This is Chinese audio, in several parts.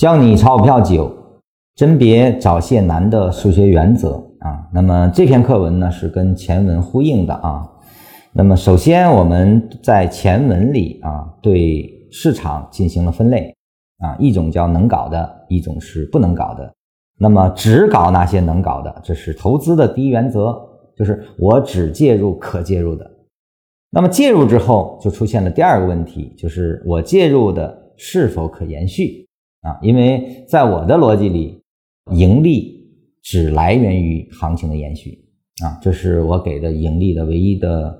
教你炒股票久，甄别早泄难的数学原则啊。那么这篇课文呢是跟前文呼应的啊。那么首先我们在前文里啊对市场进行了分类啊，一种叫能搞的，一种是不能搞的。那么只搞那些能搞的，这是投资的第一原则，就是我只介入可介入的。那么介入之后就出现了第二个问题，就是我介入的是否可延续。啊，因为在我的逻辑里，盈利只来源于行情的延续啊，这是我给的盈利的唯一的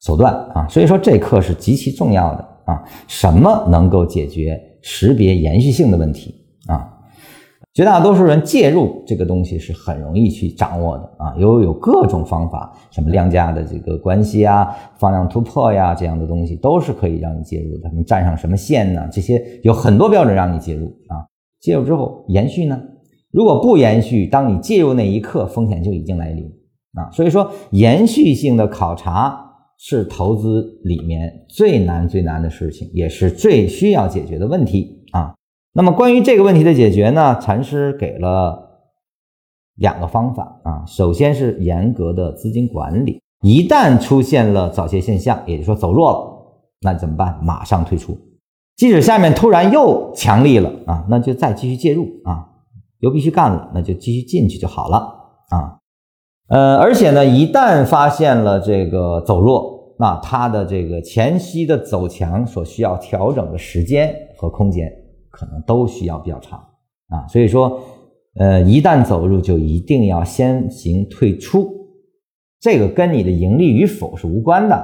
手段啊，所以说这课是极其重要的啊。什么能够解决识别延续性的问题？绝大多数人介入这个东西是很容易去掌握的啊，有有各种方法，什么量价的这个关系啊，放量突破呀，这样的东西都是可以让你介入的。你站上什么线呢？这些有很多标准让你介入啊。介入之后延续呢？如果不延续，当你介入那一刻，风险就已经来临啊。所以说，延续性的考察是投资里面最难最难的事情，也是最需要解决的问题啊。那么关于这个问题的解决呢，禅师给了两个方法啊。首先是严格的资金管理，一旦出现了早泄现象，也就是说走弱了，那怎么办？马上退出。即使下面突然又强力了啊，那就再继续介入啊。又必须干了，那就继续进去就好了啊。呃，而且呢，一旦发现了这个走弱，那它的这个前期的走强所需要调整的时间和空间。可能都需要比较长啊，所以说，呃，一旦走入就一定要先行退出，这个跟你的盈利与否是无关的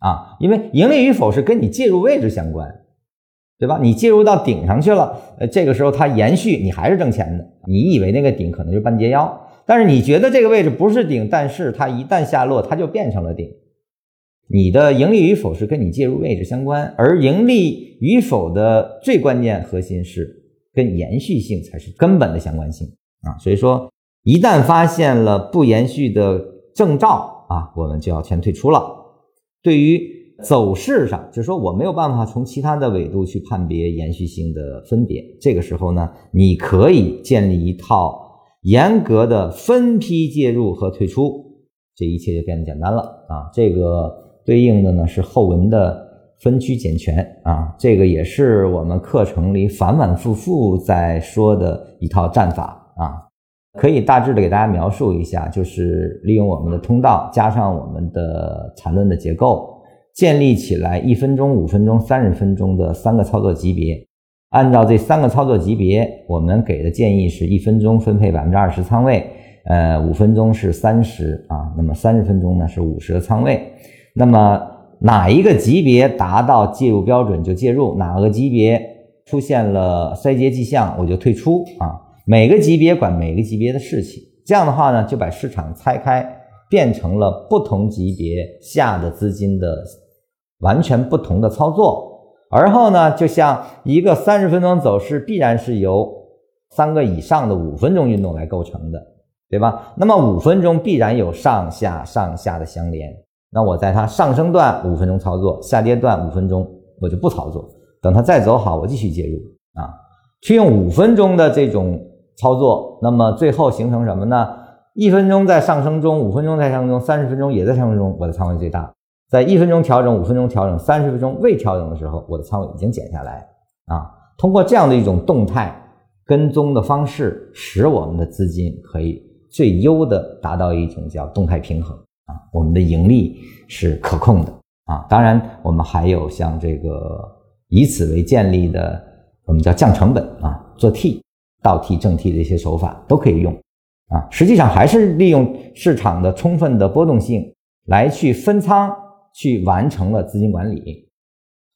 啊，因为盈利与否是跟你介入位置相关，对吧？你介入到顶上去了，呃，这个时候它延续，你还是挣钱的。你以为那个顶可能就半截腰，但是你觉得这个位置不是顶，但是它一旦下落，它就变成了顶。你的盈利与否是跟你介入位置相关，而盈利与否的最关键核心是跟延续性才是根本的相关性啊。所以说，一旦发现了不延续的征兆啊，我们就要先退出了。对于走势上，就是说我没有办法从其他的维度去判别延续性的分别，这个时候呢，你可以建立一套严格的分批介入和退出，这一切就变得简单了啊。这个。对应的呢是后文的分区减权啊，这个也是我们课程里反反复复在说的一套战法啊，可以大致的给大家描述一下，就是利用我们的通道加上我们的缠论的结构，建立起来一分钟、五分钟、三十分钟的三个操作级别，按照这三个操作级别，我们给的建议是一分钟分配百分之二十仓位，呃，五分钟是三十啊，那么三十分钟呢是五十的仓位。那么哪一个级别达到介入标准就介入，哪个级别出现了衰竭迹象我就退出啊。每个级别管每个级别的事情，这样的话呢，就把市场拆开，变成了不同级别下的资金的完全不同的操作。而后呢，就像一个三十分钟走势，必然是由三个以上的五分钟运动来构成的，对吧？那么五分钟必然有上下上下的相连。那我在它上升段五分钟操作，下跌段五分钟我就不操作，等它再走好，我继续介入啊，去用五分钟的这种操作，那么最后形成什么呢？一分钟在上升中，五分钟在上升中，三十分钟也在上升中，我的仓位最大。在一分钟调整、五分钟调整、三十分钟未调整的时候，我的仓位已经减下来啊。通过这样的一种动态跟踪的方式，使我们的资金可以最优的达到一种叫动态平衡。啊，我们的盈利是可控的啊。当然，我们还有像这个以此为建立的，我们叫降成本啊，做 T、倒 T、正 T 的一些手法都可以用啊。实际上还是利用市场的充分的波动性来去分仓，去完成了资金管理。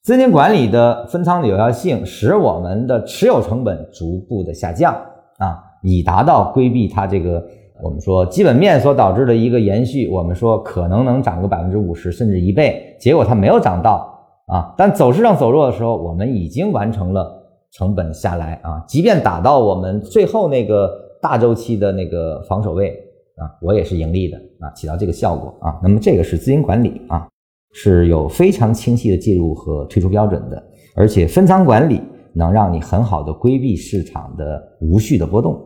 资金管理的分仓的有效性，使我们的持有成本逐步的下降啊，以达到规避它这个。我们说基本面所导致的一个延续，我们说可能能涨个百分之五十甚至一倍，结果它没有涨到啊。但走势上走弱的时候，我们已经完成了成本下来啊。即便打到我们最后那个大周期的那个防守位啊，我也是盈利的啊，起到这个效果啊。那么这个是资金管理啊，是有非常清晰的介入和退出标准的，而且分仓管理能让你很好的规避市场的无序的波动。